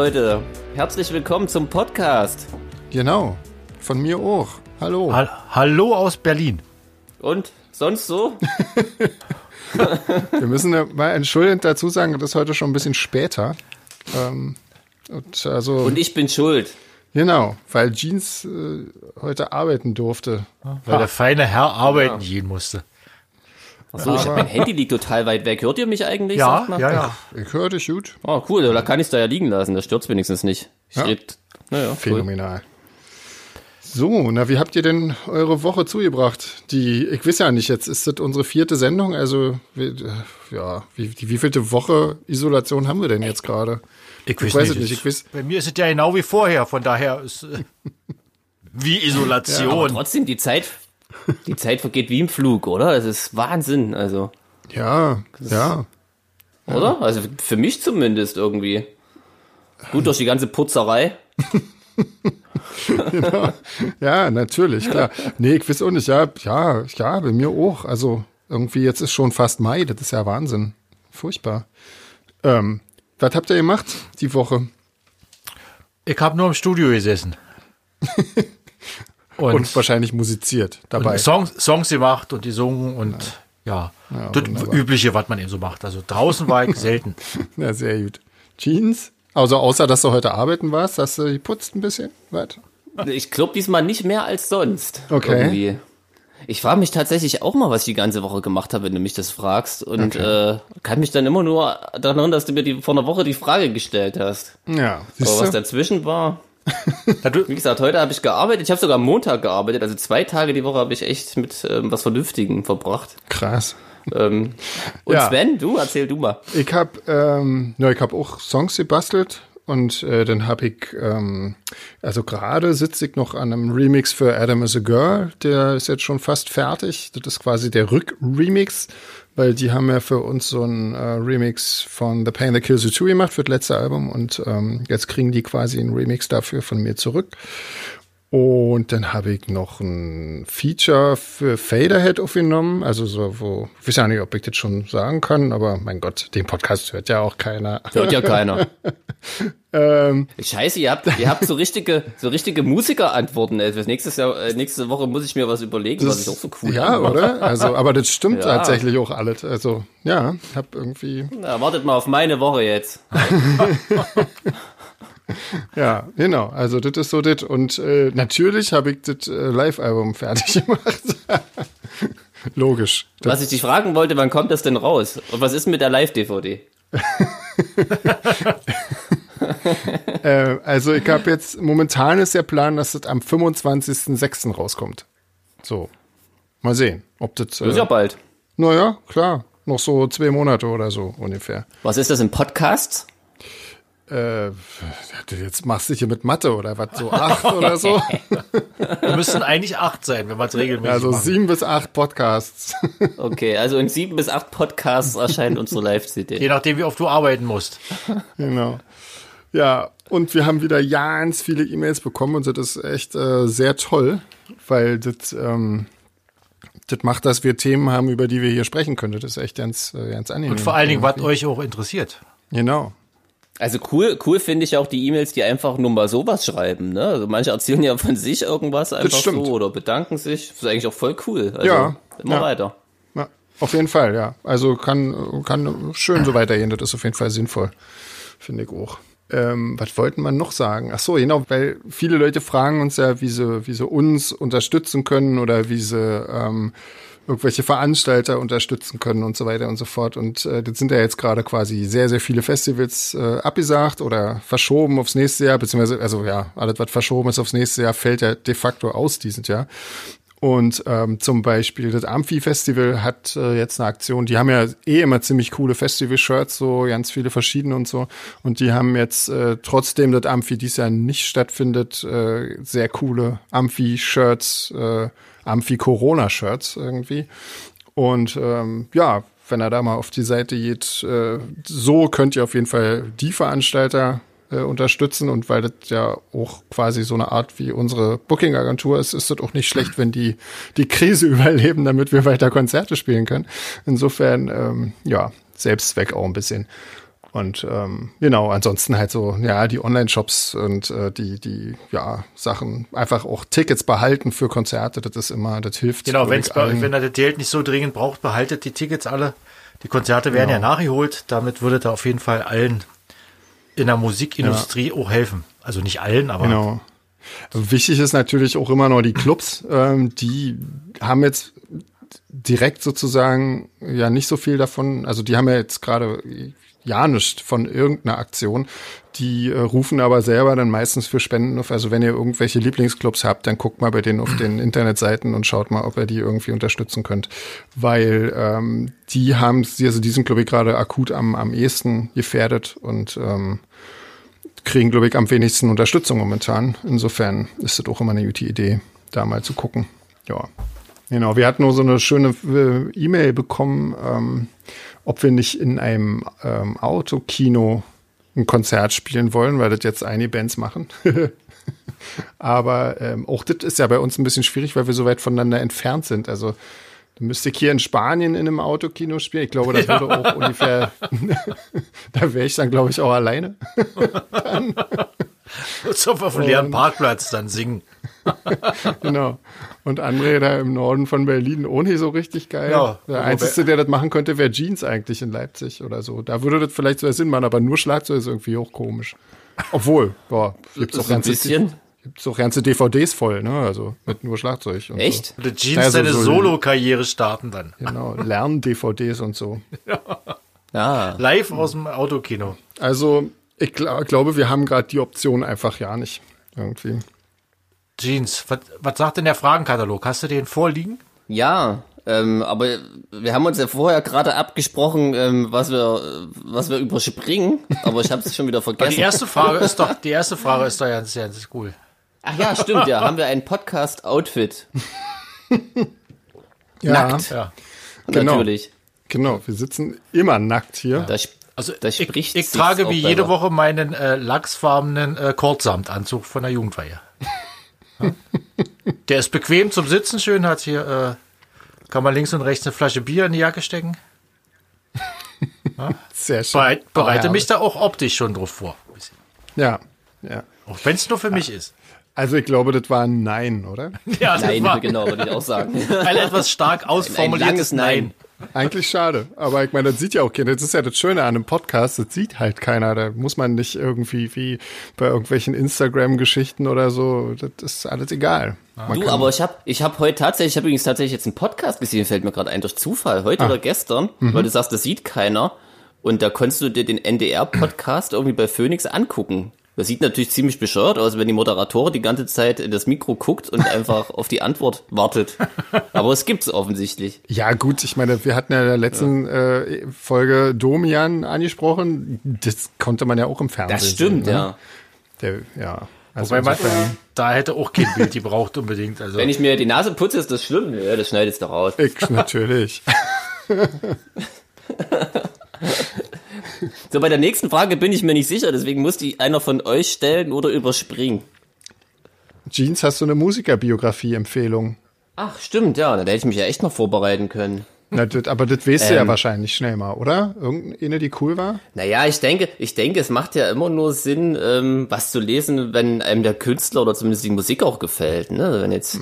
Leute, herzlich willkommen zum Podcast. Genau, von mir auch. Hallo. Ha Hallo aus Berlin. Und sonst so? Wir müssen mal entschuldigend dazu sagen, das ist heute schon ein bisschen später. Ähm, und, also, Und ich bin schuld. genau, weil Jeans äh, heute arbeiten durfte. Weil der feine Herr arbeiten gehen musste. Achso, ich hab, mein Handy liegt total weit weg. Hört ihr mich eigentlich? Ja, ja, ja. Ich höre dich gut. Oh, cool, da kann ich es da ja liegen lassen. Das stört wenigstens nicht. Ich Ja. red, naja, cool. Phänomenal. So, na, wie habt ihr denn eure Woche zugebracht? Die, ich weiß ja nicht, jetzt ist das unsere vierte Sendung, also, wie, äh, ja, wie, die, wie vielte Woche Isolation haben wir denn jetzt gerade? Ich, Ich weiß es nicht, ich weiß, Bei mir ist es ja genau wie vorher, von daher ist äh, wie Aber Isolation. trotzdem, die Zeit, die Zeit vergeht wie im Flug, oder? Es ist Wahnsinn, also, ja, ja, oder? Also für mich zumindest irgendwie. Gut durch die ganze Putzerei. Ja, natürlich, klar. Nee, ich weiß auch nicht. Ja, ja, ja, bei mir auch. Also irgendwie jetzt ist schon fast Mai. Das ist ja Wahnsinn. Furchtbar. Ähm, was habt ihr gemacht die Woche? ich habe nur im Studio gesessen. und, Und wahrscheinlich musiziert dabei. und Songs, Songs gemacht und gesungen und ja, Ja, das. Übliche, was man eben so macht. Also draußen war ich selten. Ja, sehr gut. Jeans? Also außer, dass du heute arbeiten warst, hast du geputzt ein bisschen? Was? Ich glaube diesmal nicht mehr als sonst. Okay. Irgendwie. Ich frage mich tatsächlich auch mal, was ich die ganze Woche gemacht habe, wenn du mich das fragst. Und äh, kann mich dann immer nur daran erinnern, dass du mir die, vor einer Woche die Frage gestellt hast. Ja, Aber was dazwischen war. Wie gesagt, heute habe ich gearbeitet. Ich habe sogar am Montag gearbeitet. Also zwei Tage die Woche habe ich echt mit ähm, was Vernünftigem verbracht. Krass. Ähm, und Ja. Sven, du, erzähl du mal. Ich hab, ähm, ja, ich hab auch Songs gebastelt und äh, dann hab ich, ähm, also gerade sitze ich noch an einem Remix für Adam is a Girl, der ist jetzt schon fast fertig. Das ist quasi der Rück-Remix, weil die haben ja für uns so einen äh, Remix von The Pain That Kills You Too gemacht für das letzte Album und ähm, jetzt kriegen die quasi einen Remix dafür von mir zurück. Und dann habe ich noch ein Feature für Faderhead aufgenommen. Also so, wo, ich weiß ja nicht, ob ich das schon sagen kann, aber mein Gott, den Podcast hört ja auch keiner. Hört ja keiner. ähm, Scheiße, ihr habt, ihr habt so richtige, so richtige Musikerantworten. Also nächstes Jahr, äh, nächste Woche muss ich mir was überlegen, was ich auch so cool ja, anmache. oder? Also, aber das stimmt Ja. tatsächlich auch alles. Also, ja, ich habe irgendwie, Na, wartet mal auf meine Woche jetzt. ja, genau. Also, das ist so das. Und äh, natürlich habe ich das äh, Live-Album fertig gemacht. Logisch. Was ich dich fragen wollte, wann kommt das denn raus? Und was ist mit der Live-DVD? äh, also, ich habe jetzt, momentan ist der Plan, dass das am 25.06. rauskommt. So. Mal sehen, ob das. Das ist Äh, ja bald. naja, klar. Noch so zwei Monate oder so ungefähr. Was ist das im Podcast? Äh, jetzt machst du hier mit Mathe oder was? So acht oder so? wir müssten eigentlich acht sein, wenn man es regelmäßig Also macht. sieben bis acht Podcasts. Okay, also in sieben bis acht Podcasts erscheint unsere Je Live-CD. nachdem, wie oft du arbeiten musst. genau. Ja, und wir haben wieder ganz viele E-Mails bekommen und das ist echt äh, sehr toll, weil das, ähm, das macht, dass wir Themen haben, über die wir hier sprechen können. Das ist echt ganz, äh, ganz angenehm. Und vor allen Dingen, was euch auch interessiert. Genau. Also cool, cool finde ich auch die E-Mails, die einfach nur mal sowas schreiben. Ne? Also manche erzählen ja von sich irgendwas einfach so oder bedanken sich. Das ist eigentlich auch voll cool. Also Ja, immer ja. weiter. Ja, auf jeden Fall, ja. Also kann, kann schön so weitergehen. Das ist auf jeden Fall sinnvoll. Finde ich auch. Ähm, was wollten wir noch sagen? Ach so, genau, weil viele Leute fragen uns ja, wie sie, wie sie uns unterstützen können oder wie sie ähm, irgendwelche Veranstalter unterstützen können und so weiter und so fort. Und äh, das sind ja jetzt gerade quasi sehr, sehr viele Festivals äh, abgesagt oder verschoben aufs nächste Jahr, beziehungsweise, also ja, alles, was verschoben ist aufs nächste Jahr, fällt ja de facto aus dieses Jahr. Und ähm, zum Beispiel das Amphi-Festival hat äh, jetzt eine Aktion, die haben ja eh immer ziemlich coole Festival-Shirts, so ganz viele verschiedene und so. Und die haben jetzt, äh, trotzdem das Amphi dies Jahr nicht stattfindet, äh, sehr coole Amphi-Shirts, äh, Amphi-Corona-Shirts irgendwie. Und ähm, ja, wenn er da mal auf die Seite geht, äh, so könnt ihr auf jeden Fall die Veranstalter äh, unterstützen und weil das ja auch quasi so eine Art wie unsere Booking-Agentur ist, ist das auch nicht schlecht, wenn die die Krise überleben, damit wir weiter Konzerte spielen können. Insofern, ähm, ja, Selbstzweck auch ein bisschen. Und ähm, genau, ansonsten halt so, ja, die Online-Shops und äh, die, die, ja, Sachen, einfach auch Tickets behalten für Konzerte, das ist immer, das hilft. Genau, wenn's bei, allen. wenn er das Geld nicht so dringend braucht, behaltet die Tickets alle. Die Konzerte werden Genau. ja nachgeholt. Damit würde er auf jeden Fall allen in der Musikindustrie auch helfen. Also nicht allen, aber Genau. Wichtig ist natürlich auch immer noch die Clubs, ähm, die haben jetzt direkt sozusagen ja nicht so viel davon, also die haben ja jetzt gerade ja nichts von irgendeiner Aktion. Die äh, rufen aber selber dann meistens für Spenden auf. Also wenn ihr irgendwelche Lieblingsclubs habt, dann guckt mal bei denen auf den Internetseiten und schaut mal, ob ihr die irgendwie unterstützen könnt. Weil ähm, die haben, also diesen ich gerade akut am, am ehesten gefährdet und ähm, kriegen, glaube ich, am wenigsten Unterstützung momentan. Insofern ist das auch immer eine gute Idee, da mal zu gucken. Ja. Genau, wir hatten nur so eine schöne äh, E-Mail bekommen, ähm, ob wir nicht in einem ähm, Autokino ein Konzert spielen wollen, weil das jetzt einige Bands machen. Aber ähm, auch das ist ja bei uns ein bisschen schwierig, weil wir so weit voneinander entfernt sind. Also du müsste ich hier in Spanien in einem Autokino spielen. Ich glaube, das würde auch ungefähr, da wäre ich dann, glaube ich, auch alleine. so auf dem leeren Parkplatz dann singen. genau. Und André da im Norden von Berlin ohne so richtig geil. Ja, der Einzige, der das machen könnte, wäre Jeans eigentlich in Leipzig oder so. Da würde das vielleicht sogar Sinn machen, aber nur Schlagzeug ist irgendwie auch komisch. Obwohl, boah, gibt's auch So ganze, bisschen. gibt's auch ganze DVDs voll, ne? Also mit nur Schlagzeug. Und Echt? Und der Jeans Naja, so- seine so- Solo-Karriere starten dann. So. Genau, Lern-DVDs und so. Ja. Live aus dem Autokino. Also, ich gl glaube, wir haben gerade die Option einfach ja nicht. Irgendwie. Jeans, was, was sagt denn der Fragenkatalog? Hast du den vorliegen? Ja, ähm, aber wir haben uns ja vorher gerade abgesprochen, ähm, was wir, was wir überspringen, aber ich habe es schon wieder vergessen. die erste Frage ist doch, die erste Frage ist doch ganz, ganz cool. Ach ja, stimmt, ja, haben wir ein Podcast-Outfit. Ja, Nackt. Ja. Genau. Natürlich. Genau, wir sitzen immer nackt hier. Da, sp- Also da ich, spricht ich sich's trage wie jede. Woche meinen äh, lachsfarbenen äh, Kurzsamtanzug von der Jugendweihe. Ja. Der ist bequem zum Sitzen, schön, hat hier, äh, kann man links und rechts eine Flasche Bier in die Jacke stecken. Sehr schön. Bereit, bereite Oh, mich da auch optisch schon drauf vor. Ja, ja. Auch wenn es nur für mich ist. Also ich glaube, das war ein Nein, oder? Ja, das Nein, war genau, würde ich auch sagen. ein etwas stark ausformuliertes Nein. Nein. Eigentlich schade. Aber ich meine, das sieht ja auch keiner. Das ist ja das Schöne an einem Podcast. Das sieht halt keiner. Da muss man nicht irgendwie wie bei irgendwelchen Instagram-Geschichten oder so. Das ist alles egal. Man Du, aber ich habe ich hab heute tatsächlich, ich habe übrigens tatsächlich jetzt einen Podcast gesehen, fällt mir gerade ein, durch Zufall, heute Ah. oder gestern, Mhm. weil du sagst, das sieht keiner. Und da konntest du dir den NDR-Podcast irgendwie bei Phoenix angucken. Das sieht natürlich ziemlich bescheuert aus, wenn die Moderatorin die ganze Zeit in das Mikro guckt und einfach auf die Antwort wartet. Aber es gibt's offensichtlich. Ja, gut, ich meine, wir hatten ja in der letzten Äh, Folge Domian angesprochen. Das konnte man ja auch im Fernsehen Das stimmt, sehen. ne? ja. Der, ja. Also Wobei man, da hätte auch kein Bild gebraucht unbedingt. Also Wenn ich mir die Nase putze, ist das schlimm. Ja, das schneidest du raus. ich, natürlich. So, bei der nächsten Frage bin ich mir nicht sicher, deswegen muss die einer von euch stellen oder überspringen. Jeans, hast du eine Musikerbiografie-Empfehlung? Ach, stimmt, ja, da hätte ich mich ja echt noch vorbereiten können. Na, das, aber das weißt du ja Ähm. wahrscheinlich schnell mal, oder? Irgendeine, die cool war? Naja, ich denke, ich denke, es macht ja immer nur Sinn, ähm, was zu lesen, wenn einem der Künstler oder zumindest die Musik auch gefällt. Ne? Also Wenn jetzt,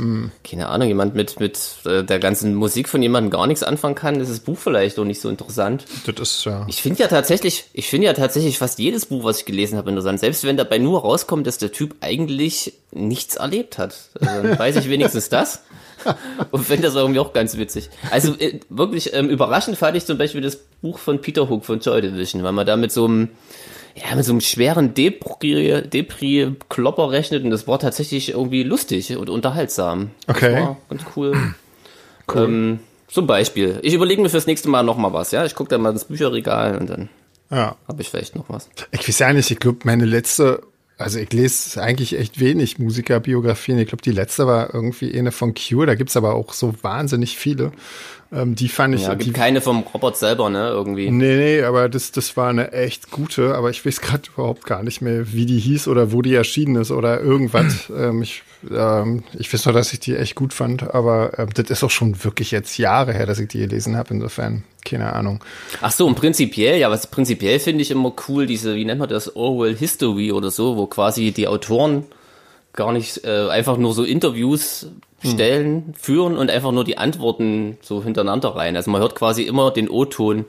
keine Ahnung, jemand mit, mit äh, der ganzen Musik von jemandem gar nichts anfangen kann, ist das Buch vielleicht auch nicht so interessant. Das ist ja. Ich finde ja tatsächlich, ich finde ja tatsächlich fast jedes Buch, was ich gelesen habe, interessant. Selbst wenn dabei nur rauskommt, dass der Typ eigentlich nichts erlebt hat. Also, dann weiß ich wenigstens das. Und finde das irgendwie auch ganz witzig. Also äh, wirklich ähm, überraschend fand ich zum Beispiel das Buch von Peter Hook von Joy Division, weil man da mit so einem, ja, mit so einem schweren Depri- Depri-Klopper rechnet und das war tatsächlich irgendwie lustig und unterhaltsam. Okay. Ganz cool. Ähm, zum Beispiel. Ich überlege mir fürs nächste Mal noch mal was, ja. Ich gucke dann mal ins Bücherregal und dann Ja. habe ich vielleicht noch was. Ich weiß ja nicht, ich glaube, meine letzte, also ich lese eigentlich echt wenig Musikerbiografien. Ich glaube, die letzte war irgendwie eine von Cure, da gibt's aber auch so wahnsinnig viele. Ähm, die fand ich. Ja, die, gibt keine vom Robert selber, ne, irgendwie. Nee, nee, aber das, das war eine echt gute, aber ich weiß gerade überhaupt gar nicht mehr, wie die hieß oder wo die erschienen ist oder irgendwas. ähm, ich, ähm, ich weiß nur, dass ich die echt gut fand, aber äh, das ist auch schon wirklich jetzt Jahre her, dass ich die gelesen habe, insofern, keine Ahnung. Ach so, und prinzipiell, ja, was prinzipiell finde ich immer cool, diese, wie nennt man das, Orwell History oder so, wo quasi die Autoren gar nicht äh, einfach nur so Interviews stellen, führen und einfach nur die Antworten so hintereinander rein. Also man hört quasi immer den O-Ton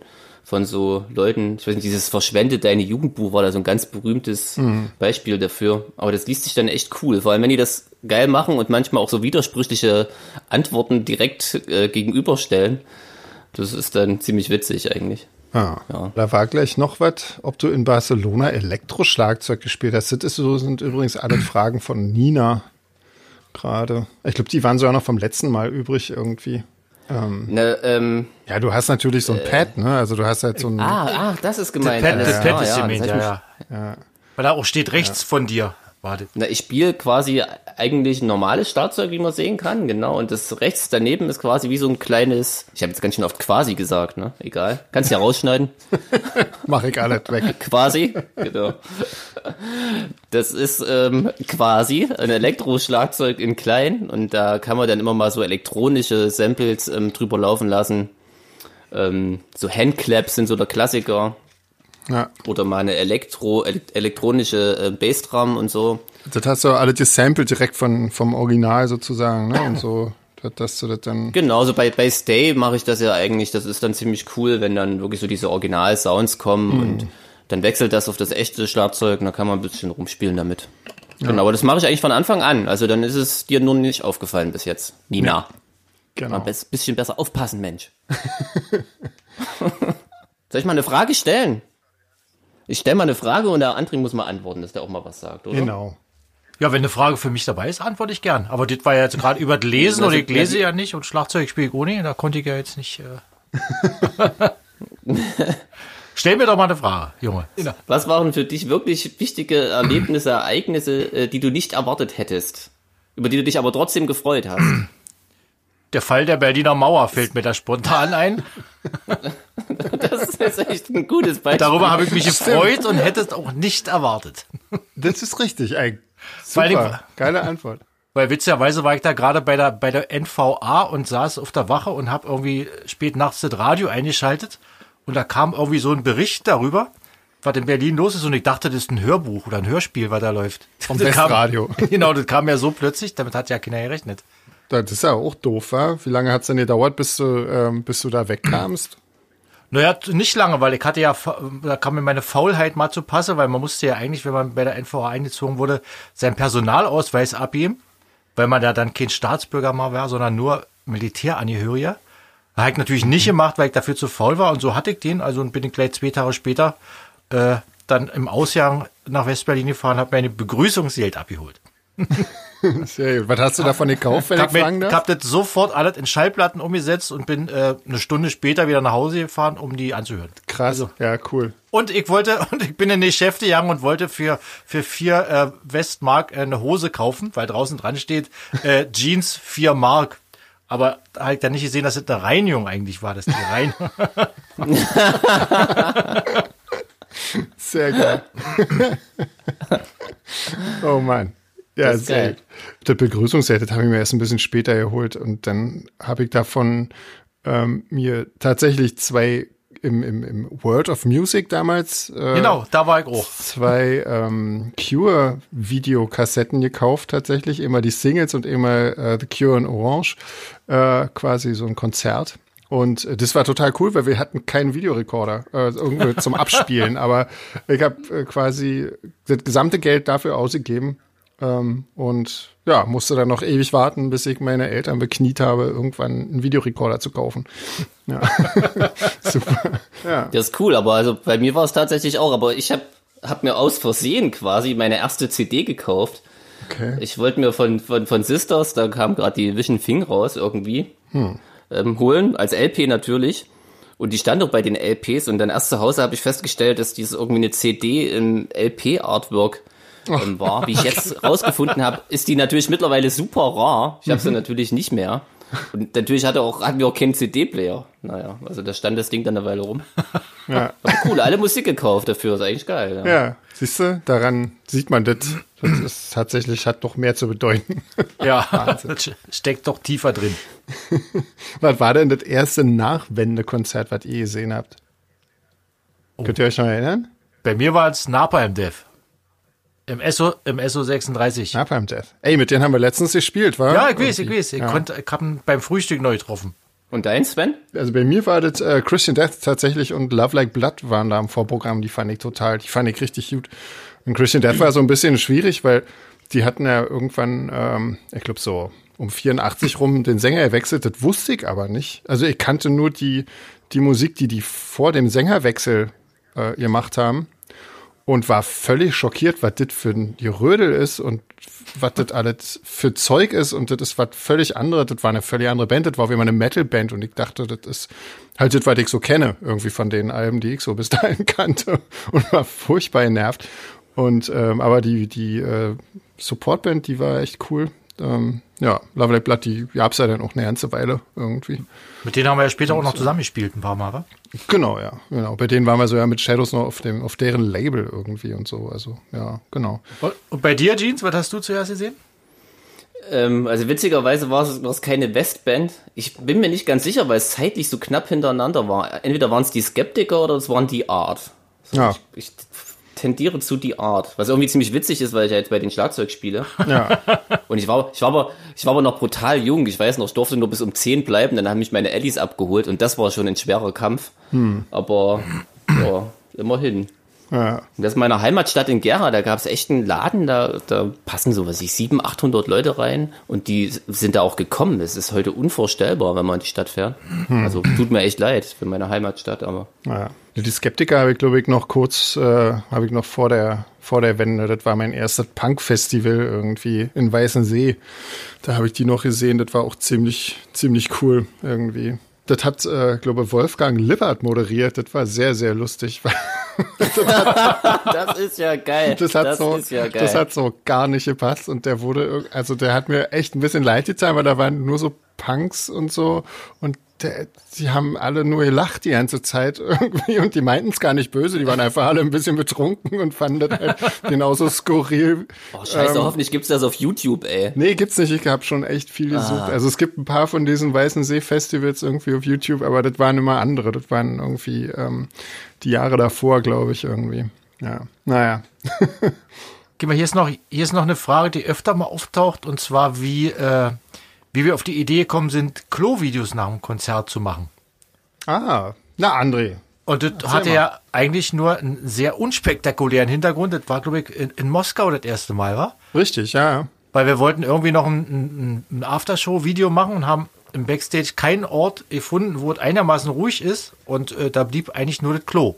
von so Leuten, ich weiß nicht, dieses Verschwende deine Jugendbuch war da so ein ganz berühmtes Beispiel dafür. Aber das liest sich dann echt cool, vor allem wenn die das geil machen und manchmal auch so widersprüchliche Antworten direkt äh, gegenüberstellen. Das ist dann ziemlich witzig eigentlich. Ah, Ja. Da war gleich noch was, ob du in Barcelona Elektroschlagzeug gespielt hast. Das so, sind übrigens alle Fragen von Nina gerade. Ich glaube, die waren sogar noch vom letzten Mal übrig irgendwie. Ne, ähm, Ja, du hast natürlich so ein Pad, ne? Also du hast halt so ein. ah, ah, das ist gemeint. Pad, alles das Pad ist ja, gemeint, das ja, ja, Weil da auch steht rechts von dir. Warte. Na, ich spiele quasi eigentlich ein normales Schlagzeug, wie man sehen kann, genau. Und das rechts daneben ist quasi wie so ein kleines, ich habe jetzt ganz schön oft quasi gesagt, ne? Egal. Kannst ja rausschneiden. Mach ich alles weg. quasi, genau. Das ist ähm, quasi ein Elektroschlagzeug in klein und da kann man dann immer mal so elektronische Samples ähm, drüber laufen lassen. Ähm, so Handclaps sind so der Klassiker. Ja. Oder mal eine Elektro, ele elektronische äh, Bassdrum und so. Das hast du alles gesampelt direkt von, vom Original sozusagen, ne? Und so, dass- du das dann. Genau, so bei, bei Stay mache ich das ja eigentlich. Das ist dann ziemlich cool, wenn dann wirklich so diese Original-Sounds kommen und dann wechselt das auf das echte Schlagzeug und dann kann man ein bisschen rumspielen damit. Genau, aber das mache ich eigentlich von Anfang an. Also dann ist es dir nur nicht aufgefallen bis jetzt. Nina. Mal Genau. ein bisschen besser aufpassen, Mensch. Soll ich mal eine Frage stellen? Ich stelle mal eine Frage und der André muss mal antworten, dass der auch mal was sagt, oder? Genau. Ja, wenn eine Frage für mich dabei ist, antworte ich gern. Aber das war ja jetzt gerade über das Lesen oder ich lese ja nicht und Schlagzeug spiele ich ohne, da konnte ich ja jetzt nicht. Äh Stell mir doch mal eine Frage, Junge. Was waren für dich wirklich wichtige Erlebnisse, Ereignisse, äh, die du nicht erwartet hättest? Über die du dich aber trotzdem gefreut hast? Der Fall der Berliner Mauer fällt mir da spontan ein. Das ist jetzt echt ein gutes Beispiel. Darüber habe ich mich gefreut und hätte es auch nicht erwartet. Das ist richtig, allen Dingen- Super. Geile Antwort. Weil witzigerweise war ich da gerade bei der, bei der NVA und saß auf der Wache und habe irgendwie spät nachts das Radio eingeschaltet und da kam irgendwie so ein Bericht darüber, was in Berlin los ist und ich dachte, das ist ein Hörbuch oder ein Hörspiel, was da läuft. Vom Westradio. Genau, das kam ja so plötzlich, damit hat ja keiner gerechnet. Das ist ja auch doof, wa? Wie lange hat's denn gedauert, bis du, ähm, bis du da wegkamst? Naja, nicht lange, weil ich hatte ja, da kam mir meine Faulheit mal zu passe, weil man musste ja eigentlich, wenn man bei der NVA eingezogen wurde, seinen Personalausweis abgeben, weil man da dann kein Staatsbürger mal war, sondern nur Militärangehöriger. Habe ich natürlich nicht gemacht, weil ich dafür zu faul war und so hatte ich den, also bin ich gleich zwei Tage später äh, dann im Ausgang nach Westberlin gefahren, habe mir eine Begrüßungsgeld abgeholt. Sehr gut. Was hast du davon gekauft, wenn Ich ich fragen habe darf? hab das sofort alles in Schallplatten umgesetzt und bin äh, eine Stunde später wieder nach Hause gefahren, um die anzuhören. Krass. Also, ja, cool. Und ich wollte, und ich bin in die Geschäfte gegangen und wollte für, für vier äh, Westmark äh, eine Hose kaufen, weil draußen dran steht, äh, Jeans vier Mark. Aber da habe ich dann nicht gesehen, dass das eine Reinigung eigentlich war, dass die Reinigung. Sehr geil. oh Mann. Ja, Das ist geil. Das Begrüßungsset, habe ich mir erst ein bisschen später geholt und dann habe ich davon ähm, mir tatsächlich zwei im, im, im World of Music damals äh, genau, da war ich auch. zwei ähm, Cure-Videokassetten gekauft, tatsächlich. Immer die Singles und immer äh, The Cure in Orange. Äh, quasi so ein Konzert. Und äh, das war total cool, weil wir hatten keinen Videorekorder äh, irgendwie zum Abspielen. Aber ich habe äh, quasi das gesamte Geld dafür ausgegeben. Ähm, und ja, musste dann noch ewig warten, bis ich meine Eltern bekniet habe, irgendwann einen Videorekorder zu kaufen. Ja. Super. Ja. Das ist cool, aber also bei mir war es tatsächlich auch, aber ich habe hab mir aus Versehen quasi meine erste CD gekauft. Okay. Ich wollte mir von, von, von Sisters, da kam gerade die Vision Thing raus irgendwie, ähm, holen, als LP natürlich. Und die stand doch bei den LPs und dann erst zu Hause habe ich festgestellt, dass dieses irgendwie eine CD im LP-Artwork ähm, war. Wie ich jetzt rausgefunden habe, ist die natürlich mittlerweile super rar. Ich habe sie natürlich nicht mehr. Und natürlich hatte auch, hatten wir auch keinen CD-Player. Naja, also da stand das Ding dann eine Weile rum. Ja. Aber cool, alle Musik gekauft dafür, ist eigentlich geil. Ja. Ja, siehst du, daran sieht man das. Das ist tatsächlich, hat noch mehr zu bedeuten. Ja, steckt doch tiefer drin. Was war denn das erste Nachwendekonzert, was ihr gesehen habt? Könnt ihr euch noch erinnern? Bei mir war es Napalm Death. Im SO, im SO 36. Ja, Napalm Death. Ey, mit denen haben wir letztens gespielt, war? ich weiß, ich weiß. Ich, konnte, ich hab ihn beim Frühstück neu getroffen. Und dein, Sven? Also bei mir war das äh, Christian Death tatsächlich und Love Like Blood waren da im Vorprogramm. Die fand ich total, die fand ich richtig gut. Und Christian Death war so ein bisschen schwierig, weil die hatten ja irgendwann, ähm, ich glaube so um 84 rum den Sänger gewechselt. Das wusste ich aber nicht. Also ich kannte nur die, die Musik, die die vor dem Sängerwechsel äh, gemacht haben und war völlig schockiert, was das für ein Gerödel ist und was das alles für Zeug ist und das ist was völlig anderes. Das war eine völlig andere Band, das war wie immer eine Metal-Band und ich dachte, das ist halt das, was ich so kenne, irgendwie von den Alben, die ich so bis dahin kannte und war furchtbar genervt. Und ähm, aber die, die äh, Supportband, die war echt cool. Ähm, ja, Love Like Blood, die gab's ja dann auch eine ganze Weile irgendwie. Mit denen haben wir ja später auch noch zusammengespielt, ein paar Mal, wa? Genau, ja, genau. Bei denen waren wir so ja mit Shadows noch auf dem, auf deren Label irgendwie und so. Also, ja, genau. Und- bei dir, Jeans, was hast du zuerst gesehen? Ähm, also witzigerweise war es, war es keine Westband. Ich bin mir nicht ganz sicher, weil es zeitlich so knapp hintereinander war. Entweder waren es die Skeptiker oder es waren die Art. Ja, Ich tendiere zu die Art, was irgendwie ziemlich witzig ist, weil ich ja jetzt bei den Schlagzeug spiele. ja. Und ich war, ich war aber, ich war aber noch brutal jung. Ich weiß noch, ich durfte nur bis um 10 bleiben. Dann haben mich meine Ellis abgeholt und das war schon ein schwerer Kampf. Aber ja, immerhin. Ja. Das ist meiner Heimatstadt in Gera, da gab es echt einen Laden, da, da passen so was ich 700, 800 Leute rein und die sind da auch gekommen. Das ist heute unvorstellbar, wenn man in die Stadt fährt. Also tut mir echt leid für meine Heimatstadt, aber Ja. Die Skeptiker habe ich, glaube ich, noch kurz, äh, habe ich noch vor der, vor der Wende. Das war mein erstes Punk-Festival irgendwie in Weißensee. Da habe ich die noch gesehen. Das war auch ziemlich, ziemlich cool irgendwie. Das hat, äh, glaube ich, Wolfgang Lippert moderiert. Das war sehr, sehr lustig. das ist ja geil. Das hat, so, ist ja geil. das hat so gar nicht gepasst und der wurde, also der hat mir echt ein bisschen leid getan, weil da waren nur so Punks und so und der, die haben alle nur gelacht die ganze Zeit irgendwie und die meinten es gar nicht böse, die waren einfach alle ein bisschen betrunken und fanden das halt genauso skurril. oh, scheiße, hoffentlich gibt's das auf YouTube, ey. Nee, gibt's nicht. Ich habe schon echt viel gesucht. Also es gibt ein paar von diesen Weißen See-Festivals irgendwie auf YouTube, aber das waren immer andere. Das waren irgendwie ähm, die Jahre davor, glaube ich, irgendwie. Ja, naja. Geh mal, hier ist noch, hier ist noch eine Frage, die öfter mal auftaucht, und zwar wie, äh, wie wir auf die Idee gekommen sind, Klo-Videos nach dem Konzert zu machen. Ah, na André. Und das hatte mal. ja eigentlich nur einen sehr unspektakulären Hintergrund. Das war, glaube ich, in, in Moskau das erste Mal, war? Richtig, ja. Weil wir wollten irgendwie noch ein, ein, ein Aftershow-Video machen und haben im Backstage keinen Ort gefunden, wo es einigermaßen ruhig ist. Und äh, da blieb eigentlich nur das Klo.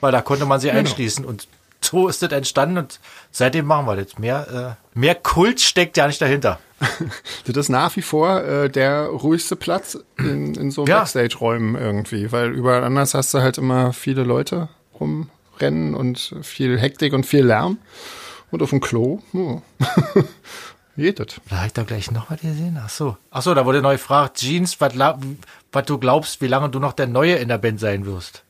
Weil da konnte man sie einschließen. Und so ist das entstanden und seitdem machen wir das. Mehr, äh, mehr Kult steckt ja nicht dahinter. Das ist nach wie vor äh, der ruhigste Platz in, in so Ja. Backstage-Räumen irgendwie, weil überall anders hast du halt immer viele Leute rumrennen und viel Hektik und viel Lärm. Und auf dem Klo, oh. geht das. Da habe ich da gleich noch was gesehen. Ach so. Ach so, da wurde neu gefragt, Jeans, was du glaubst, wie lange du noch der Neue in der Band sein wirst.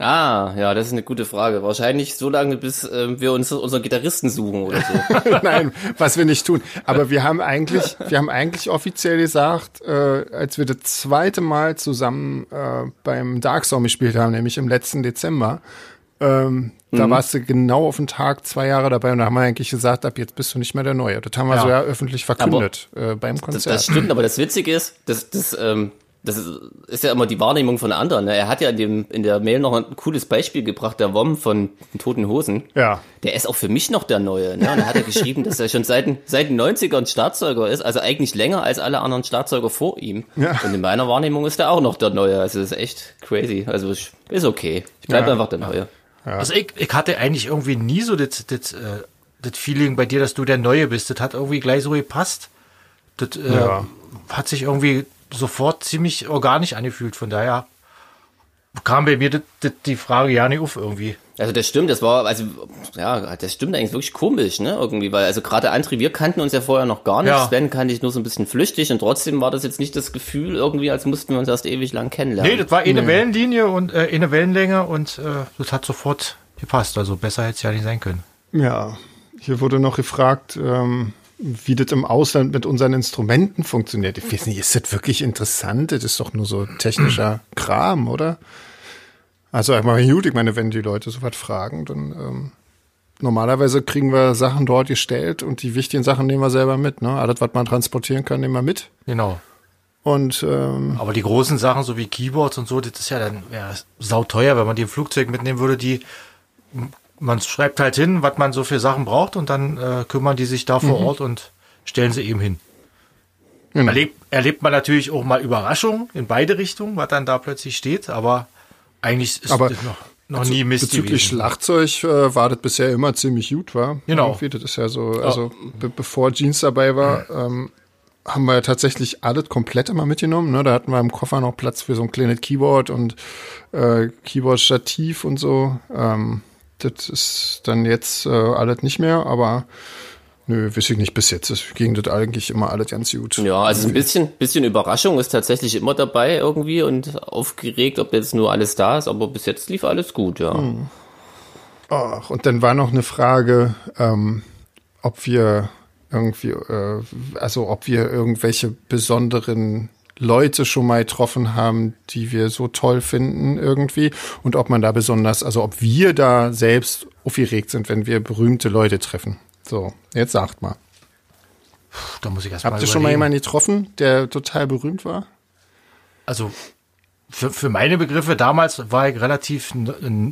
Ah, ja, das ist eine gute Frage. Wahrscheinlich so lange, bis ähm, wir uns unseren Gitarristen suchen oder so. Nein, was wir nicht tun. Aber wir haben eigentlich, wir haben eigentlich offiziell gesagt, äh, als wir das zweite Mal zusammen äh, beim Darkstorm gespielt haben, nämlich im letzten Dezember, ähm, da warst du genau auf den Tag zwei Jahre dabei und da haben wir eigentlich gesagt, ab jetzt bist du nicht mehr der Neue. Das haben wir Ja. so ja öffentlich verkündet äh, beim Das, Konzert. das stimmt, aber das Witzige ist, das, das, ähm, das ist, ist ja immer die Wahrnehmung von anderen. Ne? Er hat ja in, dem, in der Mail noch ein cooles Beispiel gebracht, der Wom von den Toten Hosen. ja. Der ist auch für mich noch der Neue. Ne? Und er hat ja geschrieben, dass er schon seit, den- seit den 90ern Schlagzeuger ist, also eigentlich länger als alle anderen Schlagzeuger vor ihm. Ja. Und in meiner Wahrnehmung ist er auch noch der Neue. Also das ist echt crazy. Also ich- ist okay. Ich bleib Ja. einfach der Neue. Also ich, ich hatte eigentlich irgendwie nie so das, das, äh, das Feeling bei dir, dass du der Neue bist. Das hat irgendwie gleich so gepasst. Das äh, Ja. hat sich irgendwie sofort ziemlich organisch angefühlt. Von daher kam bei mir die Frage ja nicht auf irgendwie. Also das stimmt, das war, also ja, das stimmt eigentlich wirklich komisch, ne? Irgendwie, weil also gerade André, wir kannten uns ja vorher noch gar nicht. Ja. Sven kannte ich nur so ein bisschen flüchtig und trotzdem war das jetzt nicht das Gefühl irgendwie, als mussten wir uns erst ewig lang kennenlernen. Nee, das war eh eine Wellenlinie und äh, eine Wellenlänge und äh, das hat sofort gepasst. Also besser hätte es ja nicht sein können. Ja, hier wurde noch gefragt, ähm, wie das im Ausland mit unseren Instrumenten funktioniert. Ich weiß nicht, ist das wirklich interessant? Das ist doch nur so technischer Kram, oder? Also einmal gut, ich meine, wenn die Leute so was fragen, dann ähm, normalerweise kriegen wir Sachen dort gestellt und die wichtigen Sachen nehmen wir selber mit. Ne? Alles, was man transportieren kann, nehmen wir mit. Genau. Und ähm, Aber die großen Sachen, so wie Keyboards und so, das ist ja dann ja, sauteuer, wenn man die im Flugzeug mitnehmen würde, die man schreibt halt hin, was man so für Sachen braucht und dann äh, kümmern die sich da vor Ort und stellen sie eben hin. genau. Erlebt, erlebt man natürlich auch mal Überraschungen in beide Richtungen, was dann da plötzlich steht, aber eigentlich ist Aber das noch, noch nie Mist Bezüglich gewesen. Schlagzeug äh, war das bisher immer ziemlich gut, war. Genau. Irgendwie, das ist ja so, also be bevor Jeans dabei war, ähm, haben wir ja tatsächlich alles komplett immer mitgenommen. Ne? Da hatten wir im Koffer noch Platz für so ein kleines Keyboard und äh, Keyboard-Stativ und so. Ähm, das ist dann jetzt äh, alles nicht mehr, aber nö, weiß ich nicht, bis jetzt ist- ging das eigentlich immer alles ganz gut. Ja, also ein bisschen, bisschen Überraschung ist tatsächlich immer dabei irgendwie und aufgeregt, ob jetzt nur alles da ist, aber bis jetzt lief alles gut, ja. Ach, und dann war noch eine Frage, ähm, ob wir irgendwie, äh, also ob wir irgendwelche besonderen Leute schon mal getroffen haben, die wir so toll finden irgendwie und ob man da besonders, also ob wir da selbst aufgeregt sind, wenn wir berühmte Leute treffen. So, jetzt sagt mal. Da muss ich erst Habt mal ihr schon mal jemanden getroffen, der total berühmt war? Also für, für meine Begriffe damals war ich relativ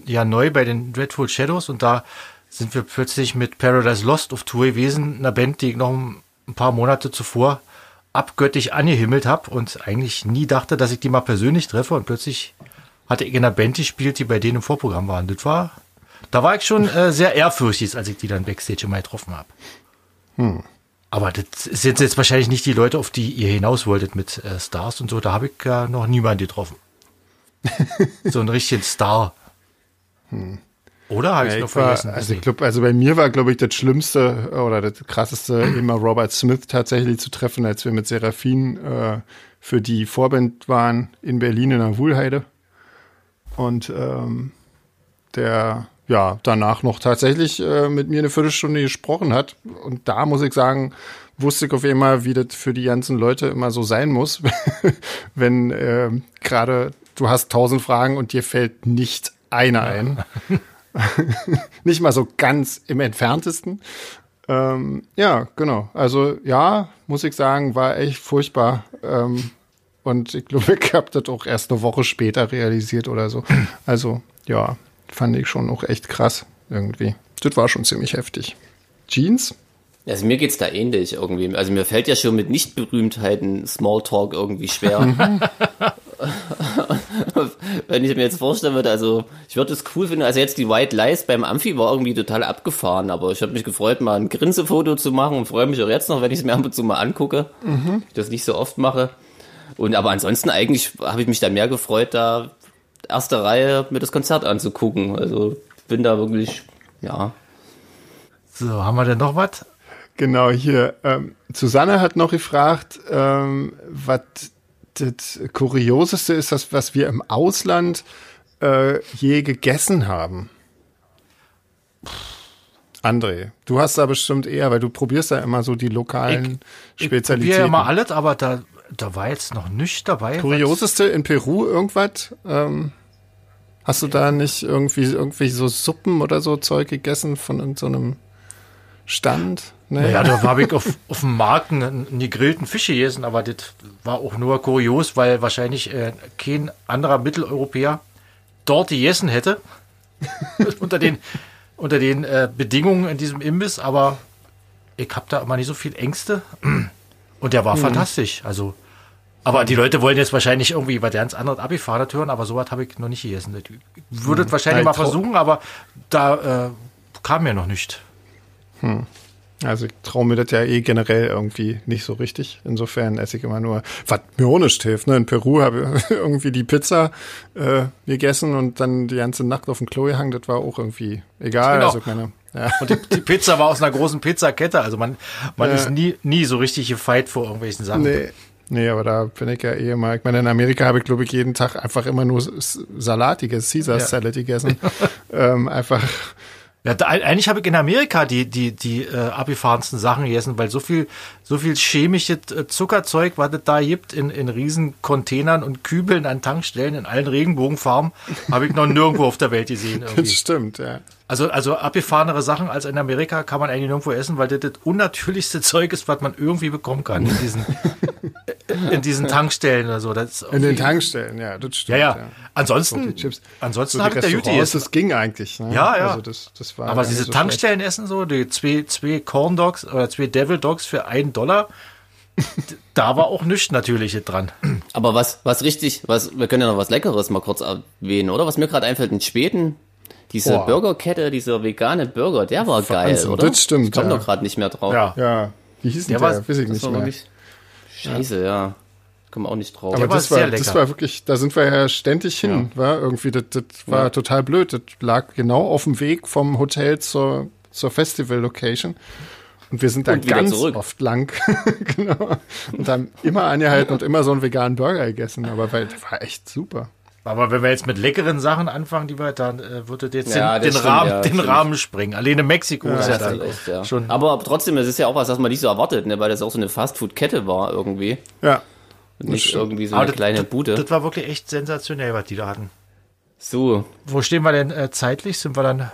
ja neu bei den Dreadful Shadows und da sind wir plötzlich mit Paradise Lost auf Tour gewesen, einer Band, die ich noch ein paar Monate zuvor abgöttisch angehimmelt habe und eigentlich nie dachte, dass ich die mal persönlich treffe und plötzlich hatte ich in einer Band gespielt, die bei denen im Vorprogramm waren. Das war, da war ich schon äh, sehr ehrfürchtig, als ich die dann Backstage mal getroffen habe. Aber das sind jetzt wahrscheinlich nicht die Leute, auf die ihr hinaus wolltet mit äh, Stars und so. Da habe ich ja noch niemanden getroffen. so einen richtigen Star. Oder habe ich Ja, noch ich war, vergessen? also, ich glaub, also bei mir war, glaube ich, das Schlimmste oder das Krasseste, immer Robert Smith tatsächlich zu treffen, als wir mit Seraphin äh, für die Vorband waren in Berlin in der Wuhlheide. Und ähm, der ja danach noch tatsächlich äh, mit mir eine Viertelstunde gesprochen hat. Und da muss ich sagen, wusste ich auf einmal, wie das für die ganzen Leute immer so sein muss, wenn äh, gerade du hast tausend Fragen und dir fällt nicht eine ein. nicht mal so ganz im entferntesten. Ähm, ja, genau. Also ja, muss ich sagen, war echt furchtbar. Ähm, und ich glaube, ich habe das auch erst eine Woche später realisiert oder so. Also ja, fand ich schon auch echt krass irgendwie. Das war schon ziemlich heftig. Jeans? Also mir geht's da ähnlich irgendwie. Also mir fällt ja schon mit Nichtberühmtheiten Smalltalk irgendwie schwer. Wenn ich mir jetzt vorstellen würde, also ich würde es cool finden, also jetzt die White Lies beim Amphi war irgendwie total abgefahren, aber ich habe mich gefreut, mal ein Grinsefoto zu machen und freue mich auch jetzt noch, wenn ich es mir ab und zu mal angucke. Ich das nicht so oft mache. Und aber ansonsten eigentlich habe ich mich da mehr gefreut, da erste Reihe mir das Konzert anzugucken. Also bin da wirklich, ja, So, haben wir denn noch was? Genau, hier. Ähm, Susanne hat noch gefragt, ähm, was das Kurioseste ist, das, was wir im Ausland äh, je gegessen haben. André, du hast da bestimmt eher, weil du probierst da immer so die lokalen Ich Spezialitäten. probiere ja mal alles, aber da, da war jetzt noch nichts dabei. Kurioseste in Peru irgendwas? Ähm, hast du da nicht irgendwie irgendwie so Suppen oder so Zeug gegessen von irgendeinem so Stand? Nee. Naja, da habe ich auf, auf dem Markt einen, einen gegrillten Fisch gegessen, aber das war auch nur kurios, weil wahrscheinlich äh, kein anderer Mitteleuropäer dort gegessen hätte. unter den, unter den äh, Bedingungen in diesem Imbiss, aber ich habe da immer nicht so viel Ängste. Und der war fantastisch. Also, aber die Leute wollen jetzt wahrscheinlich irgendwie was ganz anderes abgefahren hören, aber sowas habe ich noch nicht gegessen. Ich würde es wahrscheinlich mal versuchen, aber da äh, kam mir noch nicht. Also ich traue mir das ja eh generell irgendwie nicht so richtig. Insofern esse ich immer nur, was mir nicht hilft. Ne? In Peru habe ich irgendwie die Pizza äh, gegessen und dann die ganze Nacht auf dem Klo gehangen. Das war auch irgendwie egal. Genau. Also meine, ja. Und die, die Pizza war aus einer großen Pizzakette. Also man, man Ja. ist nie, nie so richtig gefeit vor irgendwelchen Sachen. Nee. Nee, aber da bin ich ja eh mal. Ich meine, in Amerika habe ich, glaube ich, jeden Tag einfach immer nur salatiges, Caesar Ja. Gegessen. ähm, einfach, Ja, da, eigentlich habe ich in Amerika die, die, die äh, abgefahrensten Sachen gegessen, weil so viel, so viel chemisches äh, Zuckerzeug, was es da gibt, in, in riesen Containern und Kübeln an Tankstellen in allen Regenbogenfarben, habe ich noch nirgendwo auf der Welt gesehen. das Irgendwie. stimmt, ja. Also, also abgefahrenere Sachen als in Amerika kann man eigentlich nirgendwo essen, weil das das unnatürlichste Zeug ist, was man irgendwie bekommen kann in diesen, in diesen Tankstellen oder so. Das In den Tankstellen, ja, das Ja, stimmt. ja. So Ansonsten, die Chips. ansonsten So habe ich Restaurants, gegessen. das ging eigentlich. Ne? Ja, ja. Also das, das war Aber diese so schlecht. Tankstellen essen so, die zwei, zwei Corn Dogs oder zwei Devil Dogs für einen Dollar, da war auch nichts Natürliches dran. Aber was, was richtig, was, wir können ja noch was Leckeres mal kurz erwähnen, oder? Was mir gerade einfällt, in Schweden, diese Boah. Burgerkette, dieser vegane Burger, der war geil, Wahnsinn, oder? das stimmt, Ich komme ja. doch gerade nicht mehr drauf. Ja. Ja, wie hieß denn Der der? war- Weiß ich nicht mehr. scheiße, ja. Kommen auch nicht drauf. Aber das war, das war wirklich, da sind wir ja ständig hin, war irgendwie, das, das war Ja. total blöd. Das lag genau auf dem Weg vom Hotel zur, zur Festival-Location. Und wir sind da ganz zurück. oft lang, genau, und haben immer angehalten und immer so einen veganen Burger gegessen. Aber weil, das war echt super. Aber wenn wir jetzt mit leckeren Sachen anfangen, die wir dann äh, würde jetzt Ja, den, das den, stimmt, Rahmen, ja, den stimmt. Rahmen springen. Alleine Mexiko ist ja Das dann echt, ja. schon. Aber trotzdem, es ist ja auch was, was man nicht so erwartet, ne? weil das auch so eine Fastfood-Kette war irgendwie. Ja. Und nicht irgendwie so eine das- kleine das, Bude. Das war wirklich echt sensationell, was die da hatten. So, Wo stehen wir denn äh, zeitlich? Sind wir dann.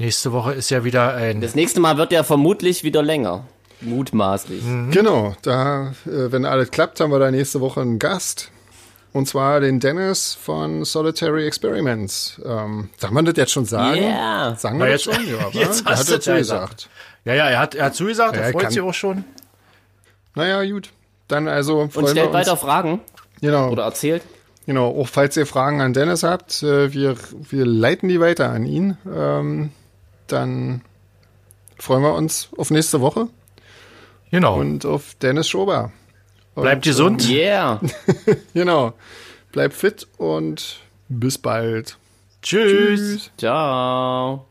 Nächste Woche ist ja wieder ein. das nächste Mal wird ja vermutlich wieder länger. Mutmaßlich. Genau, da, äh, wenn alles klappt, haben wir da nächste Woche einen Gast. Und zwar den Dennis von Solitary Experiments. Ähm, darf man das jetzt schon sagen? Yeah. Sagen Na, wir jetzt- das schon? Ja, jetzt hat du dazu ja gesagt. Ja, ja, er hat, er hat zugesagt, Ja, er er freut kann- sich auch schon. Naja, gut. Dann also freuen Und wir stellt uns. weiter Fragen Genau, oder erzählt. genau. Auch falls ihr Fragen an Dennis habt, äh, wir, wir leiten die weiter an ihn. Ähm, dann freuen wir uns auf nächste Woche Genau. und auf Dennis Schober. Und, Bleibt gesund. Yeah. Genau. Bleibt fit und bis bald. Tschüss. Ciao.